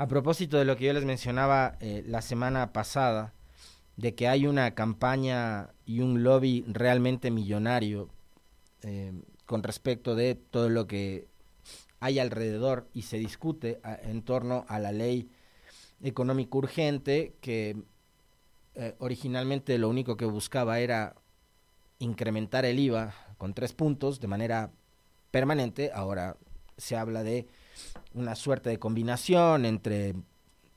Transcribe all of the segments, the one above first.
A propósito de lo que yo les mencionaba eh, la semana pasada, de que hay una campaña y un lobby realmente millonario eh, con respecto de todo lo que hay alrededor y se discute en torno a la ley económica urgente que eh, originalmente lo único que buscaba era incrementar el IVA con tres puntos de manera permanente. Ahora se habla de una suerte de combinación entre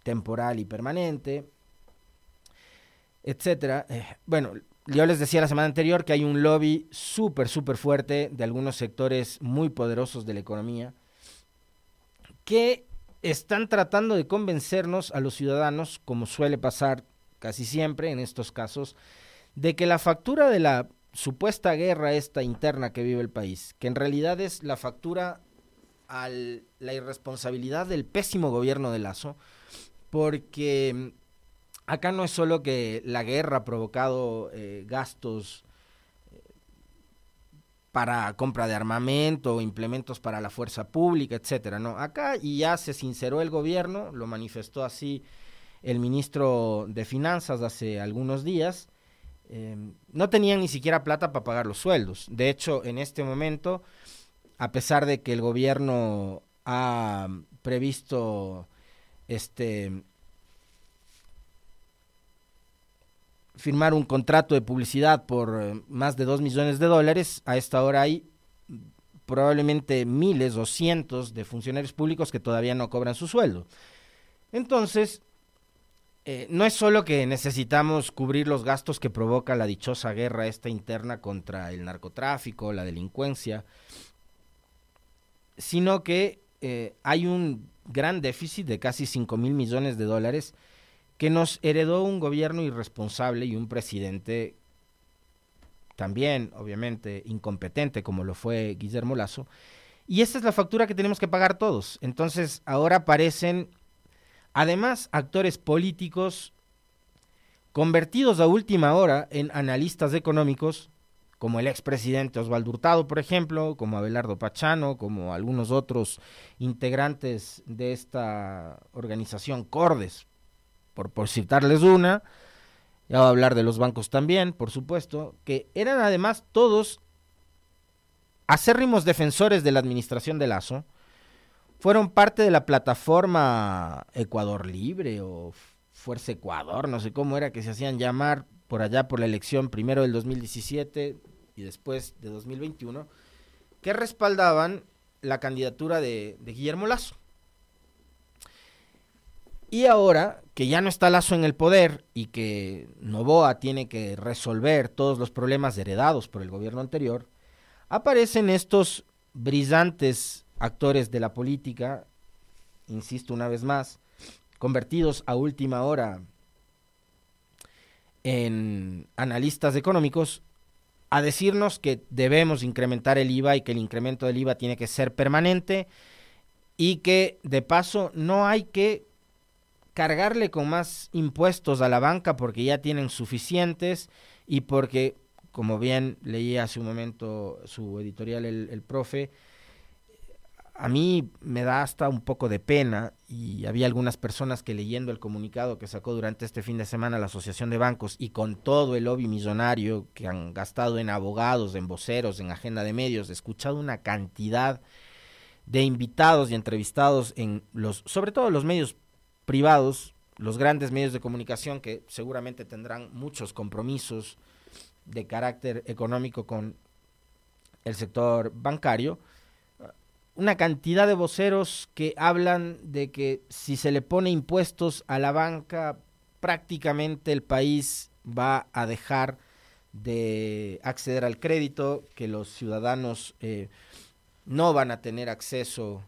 temporal y permanente, etcétera. Eh, bueno, yo les decía la semana anterior que hay un lobby súper, súper fuerte de algunos sectores muy poderosos de la economía que están tratando de convencernos a los ciudadanos, como suele pasar casi siempre en estos casos, de que la factura de la supuesta guerra esta interna que vive el país, que en realidad es la factura a la irresponsabilidad del pésimo gobierno de Lazo, porque acá no es solo que la guerra ha provocado eh, gastos eh, para compra de armamento, implementos para la fuerza pública, etcétera, no. Acá y ya se sinceró el gobierno, lo manifestó así el ministro de Finanzas hace algunos días. Eh, no tenían ni siquiera plata para pagar los sueldos. De hecho, en este momento, a pesar de que el gobierno ha previsto este firmar un contrato de publicidad por eh, más de dos millones de dólares, a esta hora hay probablemente miles o cientos de funcionarios públicos que todavía no cobran su sueldo. Entonces, eh, no es solo que necesitamos cubrir los gastos que provoca la dichosa guerra esta interna contra el narcotráfico, la delincuencia, sino que eh, hay un gran déficit de casi 5 mil millones de dólares que nos heredó un gobierno irresponsable y un presidente también, obviamente, incompetente, como lo fue Guillermo Lazo. Y esa es la factura que tenemos que pagar todos. Entonces, ahora aparecen, además, actores políticos convertidos a última hora en analistas económicos, como el expresidente Osvaldo Hurtado, por ejemplo, como Abelardo Pachano, como algunos otros integrantes de esta organización Cordes, por, citarles una, ya voy a hablar de los bancos también, por supuesto, que eran además todos acérrimos defensores de la administración de Lazo, fueron parte de la plataforma Ecuador Libre o Fuerza Ecuador, no sé cómo era que se hacían llamar por allá por la elección primero del 2017 y después de 2021, que respaldaban la candidatura de, Guillermo Lazo. Y ahora que ya no está Lazo en el poder y que Novoa tiene que resolver todos los problemas heredados por el gobierno anterior, aparecen estos brillantes actores de la política, insisto una vez más, convertidos a última hora en analistas económicos, a decirnos que debemos incrementar el IVA y que el incremento del IVA tiene que ser permanente y que de paso no hay que cargarle con más impuestos a la banca porque ya tienen suficientes y porque, como bien leí hace un momento su editorial el, el profe, a mí me da hasta un poco de pena y había algunas personas que leyendo el comunicado que sacó durante este fin de semana la Asociación de Bancos y con todo el lobby millonario que han gastado en abogados, en voceros, en agenda de medios, he escuchado una cantidad de invitados y entrevistados en los, sobre todo los medios privados, los grandes medios de comunicación que seguramente tendrán muchos compromisos de carácter económico con el sector bancario, una cantidad de voceros que hablan de que si se le pone impuestos a la banca, prácticamente el país va a dejar de acceder al crédito, que los ciudadanos eh, no van a tener acceso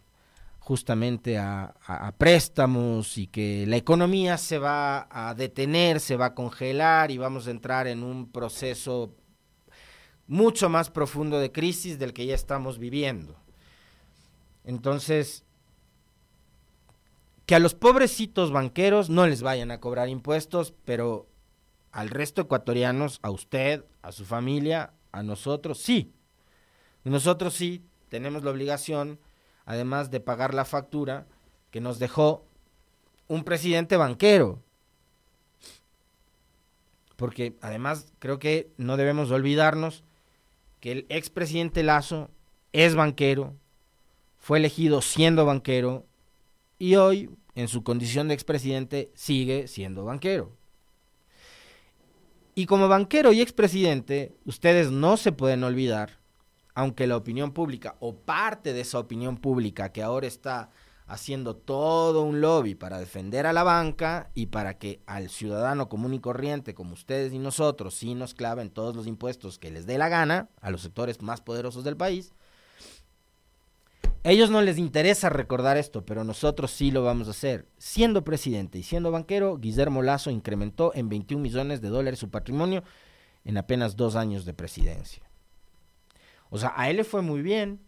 justamente a, préstamos y que la economía se va a detener, se va a congelar y vamos a entrar en un proceso mucho más profundo de crisis del que ya estamos viviendo. Entonces, que a los pobrecitos banqueros no les vayan a cobrar impuestos, pero al resto ecuatorianos, a usted, a su familia, a nosotros, sí. Nosotros sí tenemos la obligación además de pagar la factura que nos dejó un presidente banquero. Porque además creo que no debemos olvidarnos que el expresidente Lazo es banquero, fue elegido siendo banquero y hoy, en su condición de expresidente, sigue siendo banquero. Y como banquero y expresidente, ustedes no se pueden olvidar, aunque la opinión pública o parte de esa opinión pública que ahora está haciendo todo un lobby para defender a la banca y para que al ciudadano común y corriente como ustedes y nosotros sí nos claven todos los impuestos que les dé la gana a los sectores más poderosos del país. Ellos no les interesa recordar esto, pero nosotros sí lo vamos a hacer. Siendo presidente y siendo banquero, Guillermo Lazo incrementó en 21 millones de dólares su patrimonio en apenas dos años de presidencia. O sea, a él le fue muy bien,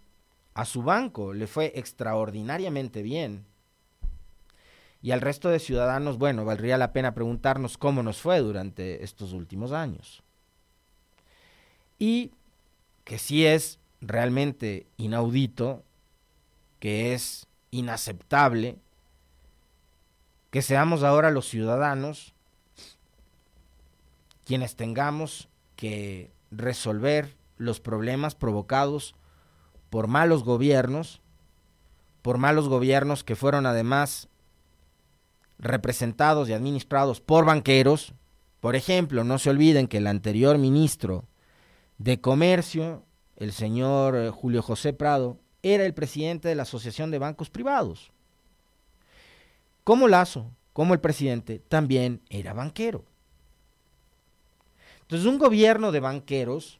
a su banco le fue extraordinariamente bien. Y al resto de ciudadanos, bueno, valdría la pena preguntarnos cómo nos fue durante estos últimos años. Y que sí es realmente inaudito, que es inaceptable, que seamos ahora los ciudadanos quienes tengamos que resolver los problemas provocados por malos gobiernos, por malos gobiernos que fueron además representados y administrados por banqueros. Por ejemplo, no se olviden que el anterior ministro de Comercio, el señor eh, Julio José Prado, era el presidente de la Asociación de Bancos Privados. Como Lazo, como el presidente, también era banquero. Entonces, un gobierno de banqueros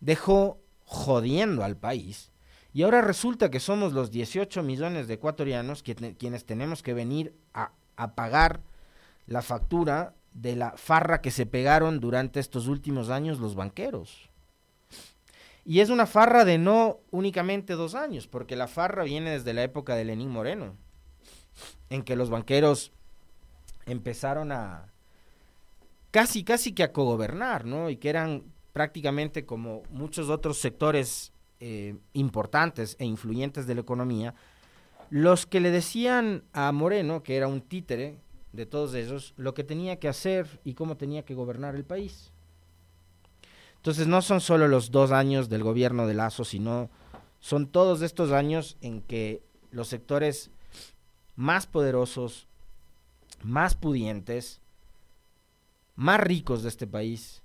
dejó jodiendo al país. Y ahora resulta que somos los 18 millones de ecuatorianos quienes tenemos que venir a, a pagar la factura de la farra que se pegaron durante estos últimos años los banqueros. Y es una farra de no únicamente dos años, porque la farra viene desde la época de Lenín Moreno, en que los banqueros empezaron a casi, casi que a cogobernar, ¿no? Y que eran prácticamente como muchos otros sectores eh, importantes e influyentes de la economía, los que le decían a Moreno, que era un títere de todos ellos, lo que tenía que hacer y cómo tenía que gobernar el país. Entonces no son solo los dos años del gobierno de Lazo, sino son todos estos años en que los sectores más poderosos, más pudientes, más ricos de este país,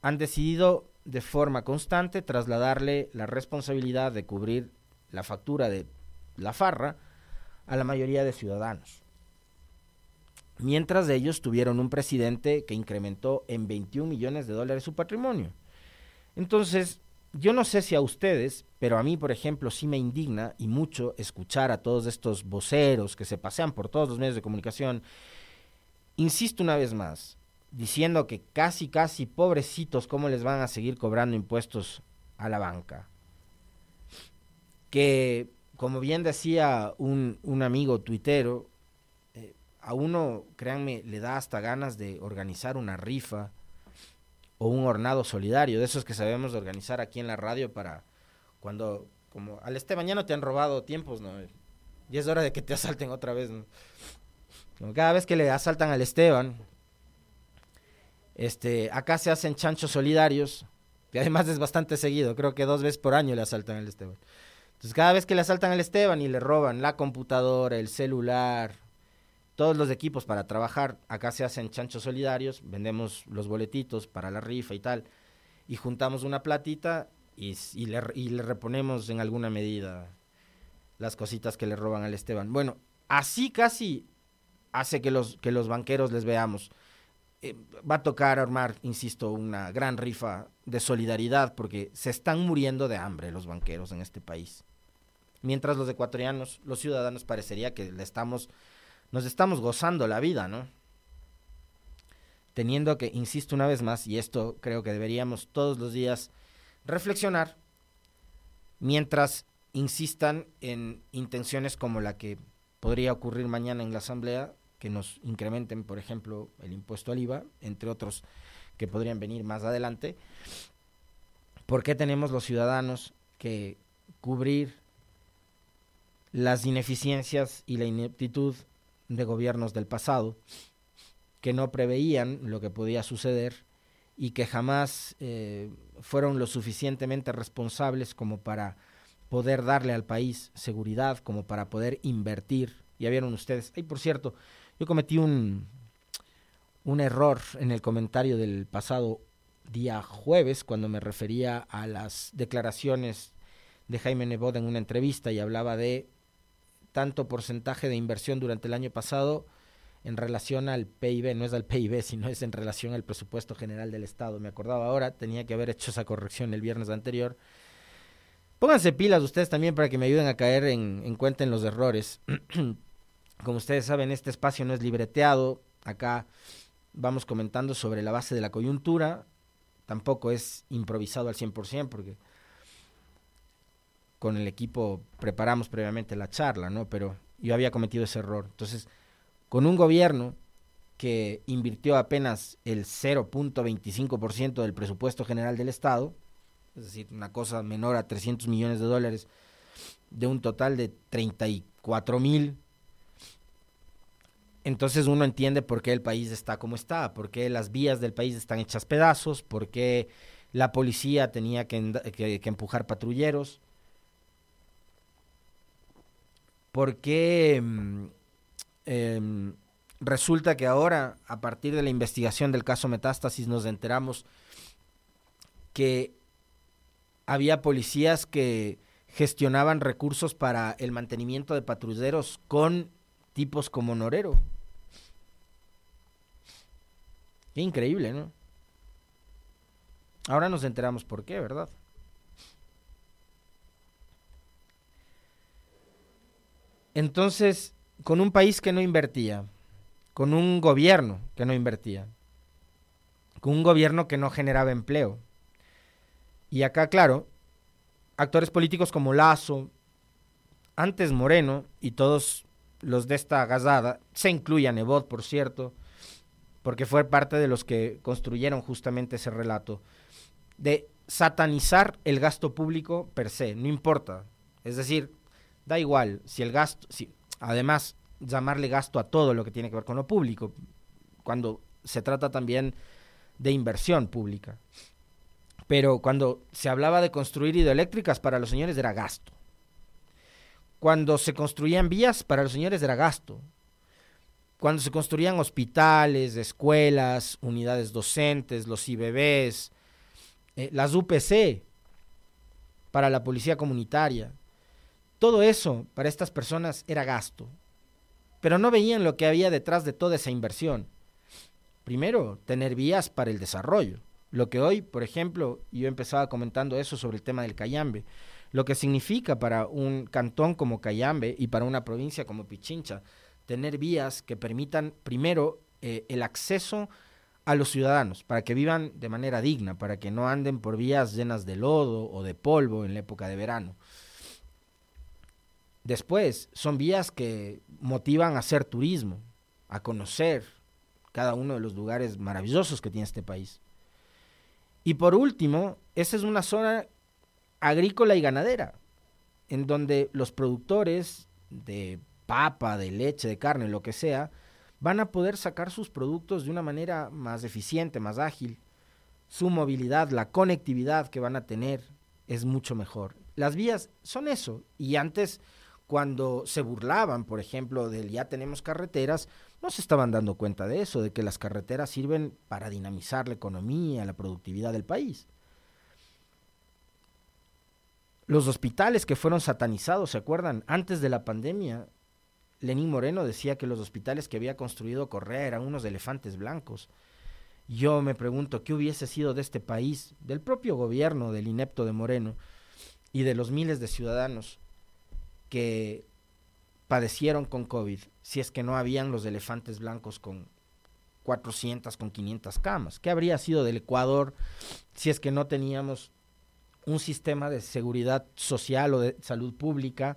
han decidido de forma constante trasladarle la responsabilidad de cubrir la factura de la farra a la mayoría de ciudadanos. Mientras ellos tuvieron un presidente que incrementó en 21 millones de dólares su patrimonio. Entonces, yo no sé si a ustedes, pero a mí, por ejemplo, sí me indigna y mucho escuchar a todos estos voceros que se pasean por todos los medios de comunicación. Insisto una vez más, diciendo que casi, casi pobrecitos, ¿cómo les van a seguir cobrando impuestos a la banca? Que, como bien decía un, un amigo tuitero, eh, a uno, créanme, le da hasta ganas de organizar una rifa o un hornado solidario, de esos que sabemos organizar aquí en la radio para cuando, como al este mañana te han robado tiempos, ¿no? Y es hora de que te asalten otra vez, ¿no? Cada vez que le asaltan al Esteban, este, acá se hacen chanchos solidarios, que además es bastante seguido, creo que dos veces por año le asaltan al Esteban. Entonces cada vez que le asaltan al Esteban y le roban la computadora, el celular, todos los equipos para trabajar, acá se hacen chanchos solidarios, vendemos los boletitos para la rifa y tal, y juntamos una platita y, le, y le reponemos en alguna medida las cositas que le roban al Esteban. Bueno, así casi hace que los, que los banqueros les veamos. Eh, va a tocar armar, insisto, una gran rifa de solidaridad porque se están muriendo de hambre los banqueros en este país. Mientras los ecuatorianos, los ciudadanos, parecería que le estamos, nos estamos gozando la vida, ¿no? Teniendo que, insisto una vez más, y esto creo que deberíamos todos los días reflexionar, mientras insistan en intenciones como la que podría ocurrir mañana en la Asamblea que nos incrementen, por ejemplo, el impuesto al IVA, entre otros que podrían venir más adelante. ¿Por qué tenemos los ciudadanos que cubrir las ineficiencias y la ineptitud de gobiernos del pasado que no preveían lo que podía suceder y que jamás eh, fueron lo suficientemente responsables como para poder darle al país seguridad, como para poder invertir. Ya vieron ustedes. Y por cierto, yo cometí un, un error en el comentario del pasado día jueves cuando me refería a las declaraciones de Jaime Nebot en una entrevista y hablaba de tanto porcentaje de inversión durante el año pasado en relación al PIB, no es al PIB, sino es en relación al presupuesto general del Estado. Me acordaba ahora, tenía que haber hecho esa corrección el viernes anterior. Pónganse pilas ustedes también para que me ayuden a caer en, en cuenta en los errores. Como ustedes saben, este espacio no es libreteado. Acá vamos comentando sobre la base de la coyuntura. Tampoco es improvisado al 100% porque con el equipo preparamos previamente la charla, ¿no? Pero yo había cometido ese error. Entonces, con un gobierno que invirtió apenas el 0.25% del presupuesto general del Estado, es decir, una cosa menor a 300 millones de dólares, de un total de 34 mil, entonces uno entiende por qué el país está como está, por qué las vías del país están hechas pedazos, por qué la policía tenía que, empujar patrulleros, por qué... Mm, Em, resulta que ahora, a partir de la investigación del caso Metástasis, nos enteramos que había policías que gestionaban recursos para el mantenimiento de patrulleros con tipos como Norero. Qué increíble, ¿no? Ahora nos enteramos por qué, ¿verdad? Entonces, con un país que no invertía, con un gobierno que no invertía, con un gobierno que no generaba empleo. Y acá, claro, actores políticos como Lazo, antes Moreno y todos los de esta gazada, se incluye a Nebot, por cierto, porque fue parte de los que construyeron justamente ese relato, de satanizar el gasto público per se, no importa. Es decir, da igual si el gasto, además llamarle gasto a todo lo que tiene que ver con lo público, cuando se trata también de inversión pública. Pero cuando se hablaba de construir hidroeléctricas para los señores era gasto. Cuando se construían vías para los señores era gasto. Cuando se construían hospitales, escuelas, unidades docentes, los IBBs, eh, las UPC para la policía comunitaria, todo eso para estas personas era gasto, pero no veían lo que había detrás de toda esa inversión. Primero, tener vías para el desarrollo. Lo que hoy, por ejemplo, yo empezaba comentando eso sobre el tema del Cayambe, lo que significa para un cantón como Cayambe y para una provincia como Pichincha, tener vías que permitan primero eh, el acceso a los ciudadanos, para que vivan de manera digna, para que no anden por vías llenas de lodo o de polvo en la época de verano. Después, son vías que motivan a hacer turismo, a conocer cada uno de los lugares maravillosos que tiene este país. Y por último, esa es una zona agrícola y ganadera, en donde los productores de papa, de leche, de carne, lo que sea, van a poder sacar sus productos de una manera más eficiente, más ágil. Su movilidad, la conectividad que van a tener es mucho mejor. Las vías son eso. Y antes cuando se burlaban, por ejemplo, del ya tenemos carreteras, no se estaban dando cuenta de eso, de que las carreteras sirven para dinamizar la economía, la productividad del país. Los hospitales que fueron satanizados, ¿se acuerdan? Antes de la pandemia, Lenín Moreno decía que los hospitales que había construido Correa eran unos elefantes blancos. Yo me pregunto, ¿qué hubiese sido de este país, del propio gobierno del inepto de Moreno y de los miles de ciudadanos que padecieron con COVID, si es que no habían los elefantes blancos con 400, con 500 camas. ¿Qué habría sido del Ecuador si es que no teníamos un sistema de seguridad social o de salud pública,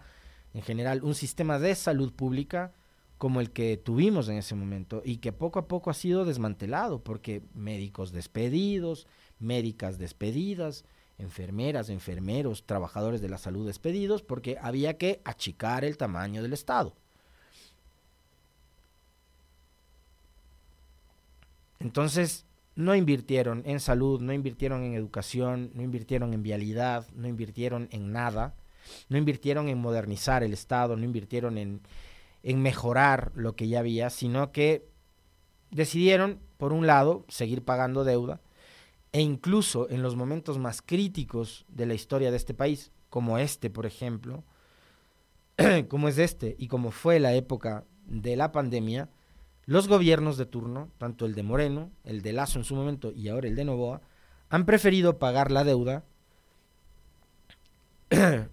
en general, un sistema de salud pública como el que tuvimos en ese momento y que poco a poco ha sido desmantelado porque médicos despedidos, médicas despedidas, enfermeras, enfermeros, trabajadores de la salud despedidos porque había que achicar el tamaño del Estado. Entonces, no invirtieron en salud, no invirtieron en educación, no invirtieron en vialidad, no invirtieron en nada, no invirtieron en modernizar el Estado, no invirtieron en, en mejorar lo que ya había, sino que decidieron, por un lado, seguir pagando deuda, e incluso en los momentos más críticos de la historia de este país, como este, por ejemplo, como es este y como fue la época de la pandemia, los gobiernos de turno, tanto el de Moreno, el de Lazo en su momento y ahora el de Novoa, han preferido pagar la deuda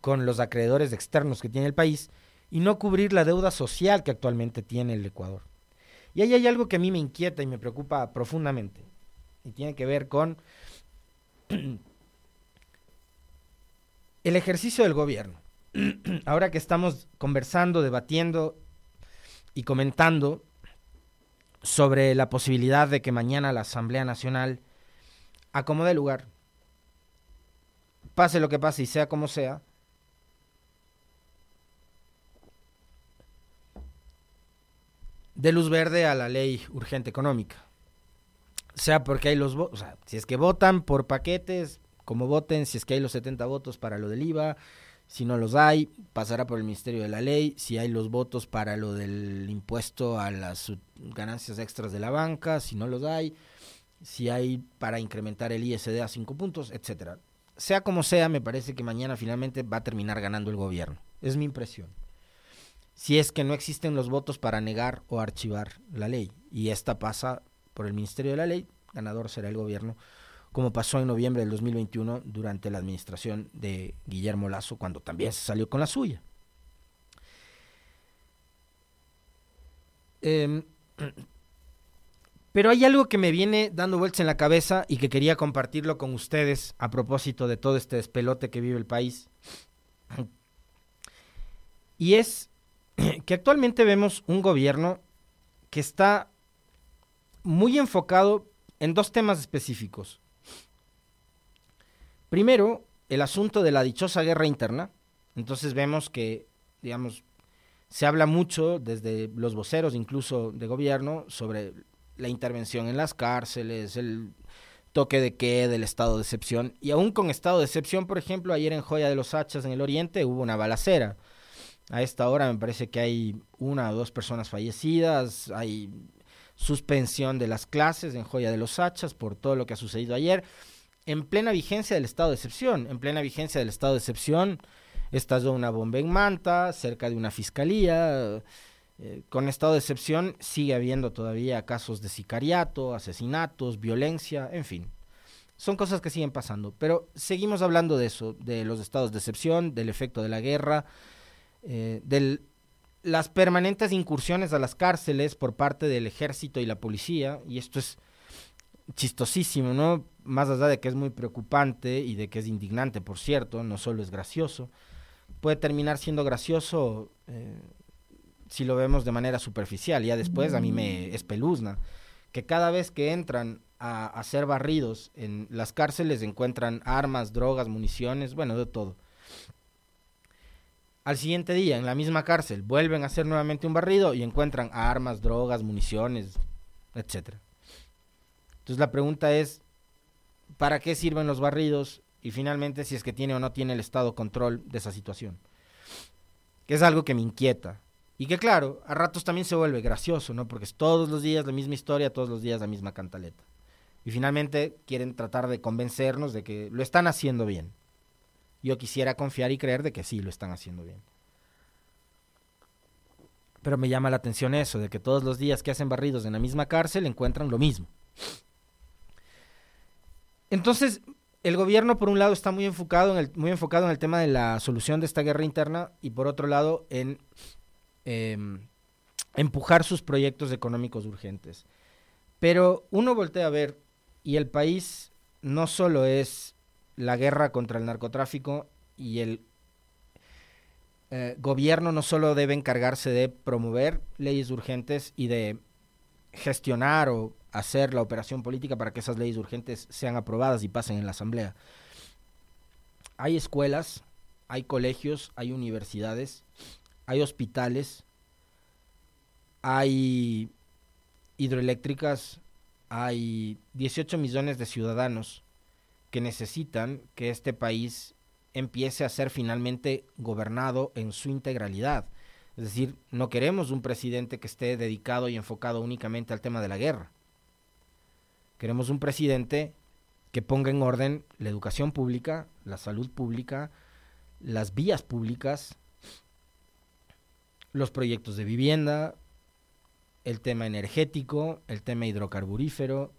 con los acreedores externos que tiene el país y no cubrir la deuda social que actualmente tiene el Ecuador. Y ahí hay algo que a mí me inquieta y me preocupa profundamente, y tiene que ver con el ejercicio del gobierno. Ahora que estamos conversando, debatiendo y comentando sobre la posibilidad de que mañana la Asamblea Nacional acomode lugar, pase lo que pase y sea como sea, de luz verde a la ley urgente económica. Sea porque hay los votos, o sea, si es que votan por paquetes, como voten, si es que hay los 70 votos para lo del IVA, si no los hay, pasará por el Ministerio de la Ley. Si hay los votos para lo del impuesto a las ganancias extras de la banca, si no los hay. Si hay para incrementar el ISD a cinco puntos, etcétera. Sea como sea, me parece que mañana finalmente va a terminar ganando el gobierno. Es mi impresión. Si es que no existen los votos para negar o archivar la ley. Y esta pasa por el Ministerio de la Ley, ganador será el gobierno como pasó en noviembre del 2021 durante la administración de Guillermo Lazo, cuando también se salió con la suya. Em, pero hay algo que me viene dando vueltas en la cabeza y que quería compartirlo con ustedes a propósito de todo este despelote que vive el país. Y es que actualmente vemos un gobierno que está muy enfocado en dos temas específicos. Primero, el asunto de la dichosa guerra interna. Entonces vemos que, digamos, se habla mucho desde los voceros incluso de gobierno sobre la intervención en las cárceles, el toque de queda, del estado de excepción. Y aún con estado de excepción, por ejemplo, ayer en Joya de los Hachas, en el Oriente, hubo una balacera. A esta hora me parece que hay una o dos personas fallecidas, hay suspensión de las clases en Joya de los Hachas por todo lo que ha sucedido ayer en plena vigencia del estado de excepción. En plena vigencia del estado de excepción estalló una bomba en Manta, cerca de una fiscalía. Eh, con estado de excepción sigue habiendo todavía casos de sicariato, asesinatos, violencia, en fin. Son cosas que siguen pasando, pero seguimos hablando de eso, de los estados de excepción, del efecto de la guerra, eh, de las permanentes incursiones a las cárceles por parte del ejército y la policía, y esto es chistosísimo, ¿no? Más allá de que es muy preocupante y de que es indignante, por cierto, no solo es gracioso, puede terminar siendo gracioso eh, si lo vemos de manera superficial. Ya después a mí me espeluzna que cada vez que entran a, a ser barridos en las cárceles encuentran armas, drogas, municiones, bueno, de todo. Al siguiente día, en la misma cárcel, vuelven a hacer nuevamente un barrido y encuentran armas, drogas, municiones, etcétera. Entonces la pregunta es, ¿para qué sirven los barridos? Y finalmente, si es que tiene o no tiene el Estado control de esa situación. Que es algo que me inquieta. Y que claro, a ratos también se vuelve gracioso, ¿no? Porque es todos los días la misma historia, todos los días la misma cantaleta. Y finalmente quieren tratar de convencernos de que lo están haciendo bien. Yo quisiera confiar y creer de que sí lo están haciendo bien. Pero me llama la atención eso, de que todos los días que hacen barridos en la misma cárcel encuentran lo mismo. Entonces, el gobierno, por un lado, está muy enfocado, en el, muy enfocado en el tema de la solución de esta guerra interna y, por otro lado, en em, empujar sus proyectos económicos urgentes. Pero uno voltea a ver y el país no solo es la guerra contra el narcotráfico y el eh, gobierno no solo debe encargarse de promover leyes urgentes y de gestionar o hacer la operación política para que esas leyes urgentes sean aprobadas y pasen en la Asamblea. Hay escuelas, hay colegios, hay universidades, hay hospitales, hay hidroeléctricas hay 18 millones de ciudadanos que necesitan que este país empiece a ser finalmente gobernado en su integralidad. Es decir, no queremos un presidente que esté dedicado y enfocado únicamente al tema de la guerra. Queremos un presidente que ponga en orden la educación pública, la salud pública, las vías públicas, los proyectos de vivienda, el tema energético, el tema hidrocarburífero,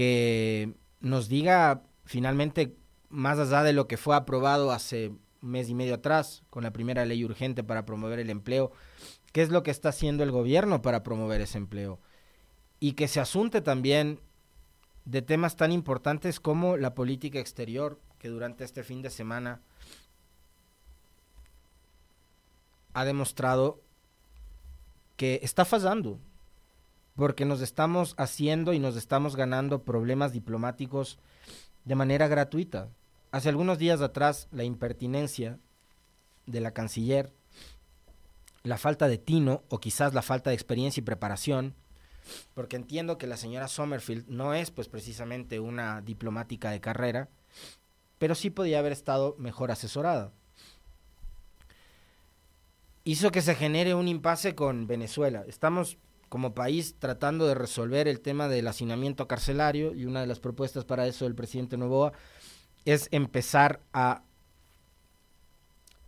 que nos diga finalmente, más allá de lo que fue aprobado hace mes y medio atrás con la primera ley urgente para promover el empleo, qué es lo que está haciendo el gobierno para promover ese empleo. Y que se asunte también de temas tan importantes como la política exterior, que durante este fin de semana ha demostrado que está fallando, porque nos estamos haciendo y nos estamos ganando problemas diplomáticos de manera gratuita. Hace algunos días atrás, la impertinencia de la canciller, la falta de tino o quizás la falta de experiencia y preparación, porque entiendo que la señora Sommerfield no es pues precisamente una diplomática de carrera, pero sí podía haber estado mejor asesorada. Hizo que se genere un impasse con Venezuela. Estamos como país tratando de resolver el tema del hacinamiento carcelario y una de las propuestas para eso del presidente Novoa es empezar a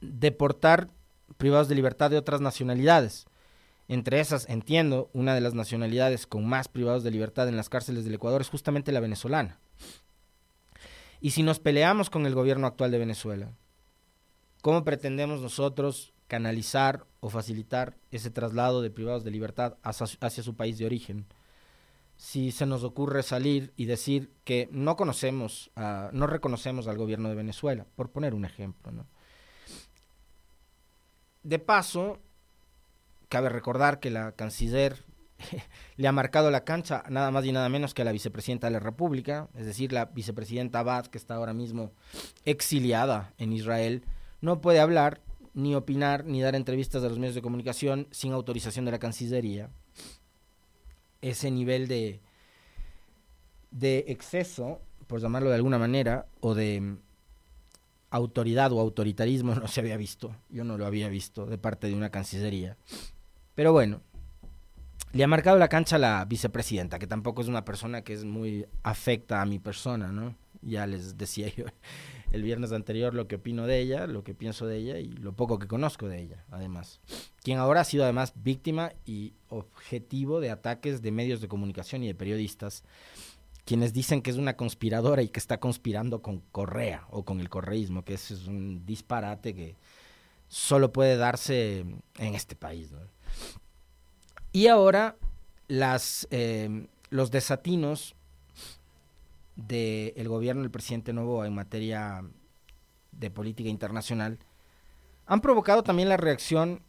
deportar privados de libertad de otras nacionalidades. Entre esas, entiendo, una de las nacionalidades con más privados de libertad en las cárceles del Ecuador es justamente la venezolana. Y si nos peleamos con el gobierno actual de Venezuela, ¿cómo pretendemos nosotros canalizar o facilitar ese traslado de privados de libertad hacia, su país de origen? Si se nos ocurre salir y decir que no conocemos, no reconocemos al gobierno de Venezuela, por poner un ejemplo. De paso, cabe recordar que la canciller le ha marcado la cancha nada más y nada menos que a la vicepresidenta de la República, es decir, la vicepresidenta Abad, que está ahora mismo exiliada en Israel, no puede hablar, ni opinar, ni dar entrevistas a los medios de comunicación sin autorización de la Cancillería. Ese nivel de, de exceso, por llamarlo de alguna manera, o de autoridad o autoritarismo no se había visto. Yo no lo había visto de parte de una Cancillería. Pero bueno, le ha marcado la cancha a la vicepresidenta, que tampoco es una persona que es muy afecta a mi persona, ¿no? Ya les decía yo el viernes anterior lo que opino de ella, lo que pienso de ella y lo poco que conozco de ella, además. Quien ahora ha sido además víctima y objetivo de ataques de medios de comunicación y de periodistas, quienes dicen que es una conspiradora y que está conspirando con Correa o con el correísmo, que eso es un disparate que solo puede darse en este país. Y ahora las, eh, los desatinos del gobierno del presidente Novoa en materia de política internacional han provocado también la reacción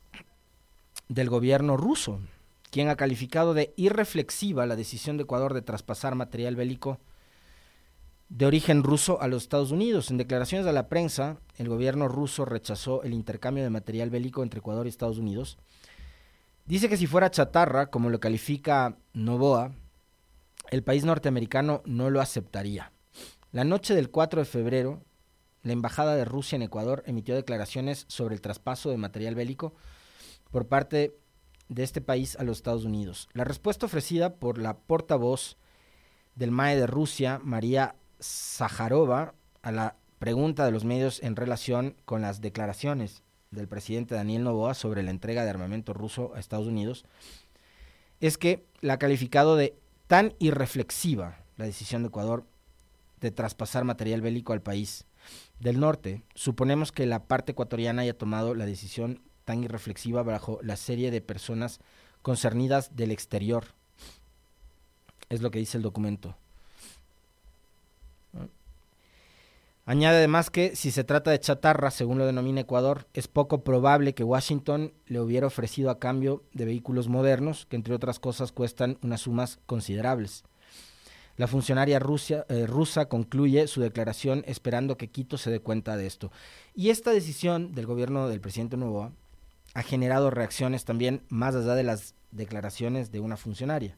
del gobierno ruso, quien ha calificado de irreflexiva la decisión de Ecuador de traspasar material bélico de origen ruso a los Estados Unidos. En declaraciones a la prensa, el gobierno ruso rechazó el intercambio de material bélico entre Ecuador y Estados Unidos Dice que si fuera chatarra, como lo califica Novoa, el país norteamericano no lo aceptaría. La noche del 4 de febrero, la Embajada de Rusia en Ecuador emitió declaraciones sobre el traspaso de material bélico por parte de este país a los Estados Unidos. La respuesta ofrecida por la portavoz del MAE de Rusia, María Zaharova, a la pregunta de los medios en relación con las declaraciones del presidente Daniel Novoa sobre la entrega de armamento ruso a Estados Unidos es que la ha calificado de tan irreflexiva la decisión de Ecuador de traspasar material bélico al país del norte. Suponemos que la parte ecuatoriana haya tomado la decisión tan irreflexiva bajo la serie de personas concernidas del exterior. Es lo que dice el documento. Añade además que si se trata de chatarra, según lo denomina Ecuador, es poco probable que Washington le hubiera ofrecido a cambio de vehículos modernos, que entre otras cosas cuestan unas sumas considerables. La funcionaria eh, rusa concluye su declaración esperando que Quito se dé cuenta de esto. Y esta decisión del gobierno del presidente Novoa ha generado reacciones también más allá de las declaraciones de una funcionaria.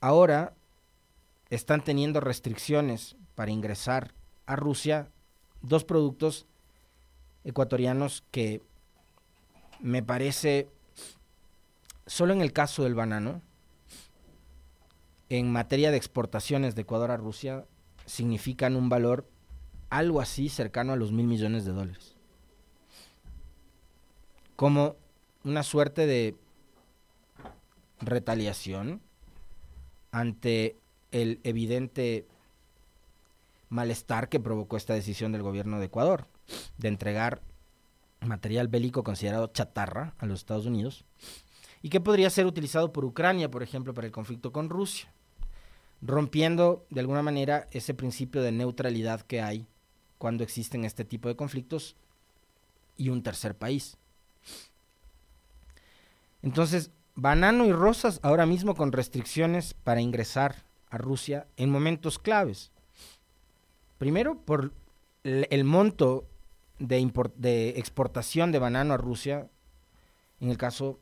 Ahora están teniendo restricciones para ingresar a Rusia dos productos ecuatorianos que me parece, solo en el caso del banano, en materia de exportaciones de Ecuador a Rusia, significan un valor algo así cercano a los mil millones de dólares. Como una suerte de retaliación ante el evidente malestar que provocó esta decisión del gobierno de Ecuador de entregar material bélico considerado chatarra a los Estados Unidos y que podría ser utilizado por Ucrania, por ejemplo, para el conflicto con Rusia, rompiendo de alguna manera ese principio de neutralidad que hay cuando existen este tipo de conflictos y un tercer país. Entonces, banano y rosas ahora mismo con restricciones para ingresar a Rusia en momentos claves. Primero, por el, monto de, exportación de banano a Rusia, en el caso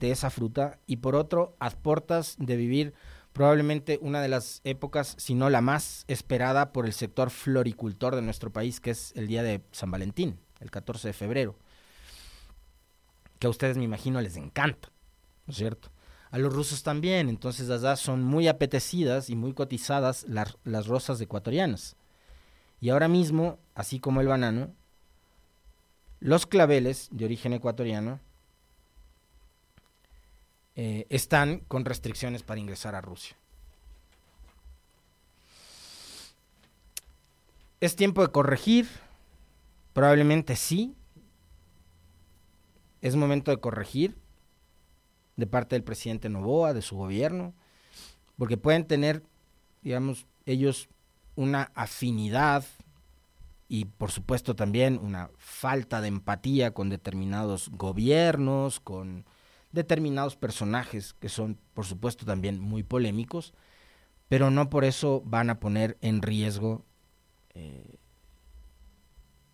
de esa fruta, y por otro, a portas de vivir probablemente una de las épocas, si no la más esperada por el sector floricultor de nuestro país, que es el día de San Valentín, el 14 de febrero, que a ustedes me imagino les encanta, ¿no es cierto? A los rusos también, entonces allá son muy apetecidas y muy cotizadas las rosas ecuatorianas. Y ahora mismo, así como el banano, los claveles de origen ecuatoriano eh, están con restricciones para ingresar a Rusia. ¿Es tiempo de corregir? Probablemente sí. Es momento de corregir de parte del presidente Novoa, de su gobierno, porque pueden tener, digamos, ellos una afinidad y por supuesto también una falta de empatía con determinados gobiernos, con determinados personajes que son por supuesto también muy polémicos, pero no por eso van a poner en riesgo eh,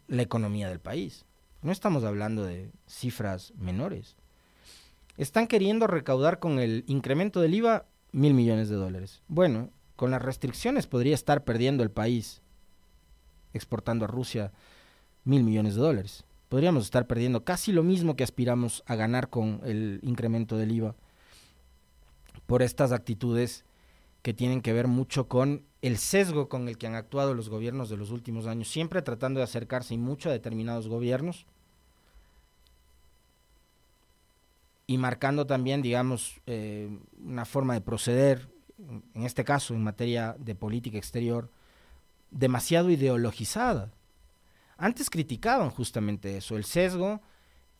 la economía del país. No estamos hablando de cifras menores. Están queriendo recaudar con el incremento del IVA mil millones de dólares. Bueno, con las restricciones podría estar perdiendo el país exportando a Rusia mil millones de dólares. Podríamos estar perdiendo casi lo mismo que aspiramos a ganar con el incremento del IVA por estas actitudes que tienen que ver mucho con el sesgo con el que han actuado los gobiernos de los últimos años, siempre tratando de acercarse mucho a determinados gobiernos y marcando también, digamos, eh, una forma de proceder en este caso en materia de política exterior, demasiado ideologizada. Antes criticaban justamente eso, el sesgo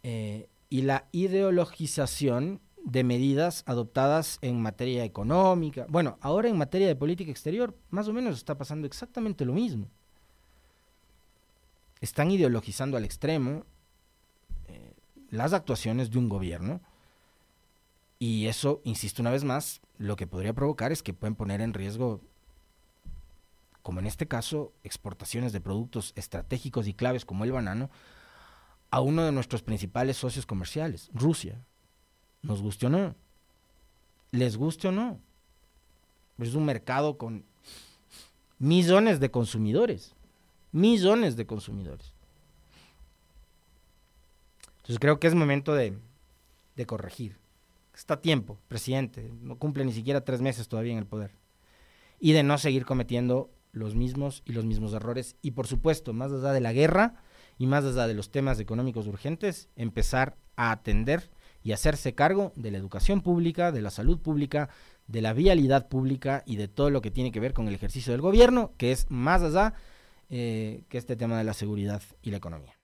eh, y la ideologización de medidas adoptadas en materia económica. Bueno, ahora en materia de política exterior, más o menos está pasando exactamente lo mismo. Están ideologizando al extremo eh, las actuaciones de un gobierno y eso, insisto una vez más, lo que podría provocar es que pueden poner en riesgo, como en este caso, exportaciones de productos estratégicos y claves como el banano, a uno de nuestros principales socios comerciales, Rusia. Nos guste o no. Les guste o no. Es un mercado con millones de consumidores. Millones de consumidores. Entonces creo que es momento de, de corregir. Está a tiempo, presidente, no cumple ni siquiera tres meses todavía en el poder. Y de no seguir cometiendo los mismos y los mismos errores. Y por supuesto, más allá de la guerra y más allá de los temas económicos urgentes, empezar a atender y hacerse cargo de la educación pública, de la salud pública, de la vialidad pública y de todo lo que tiene que ver con el ejercicio del gobierno, que es más allá eh, que este tema de la seguridad y la economía.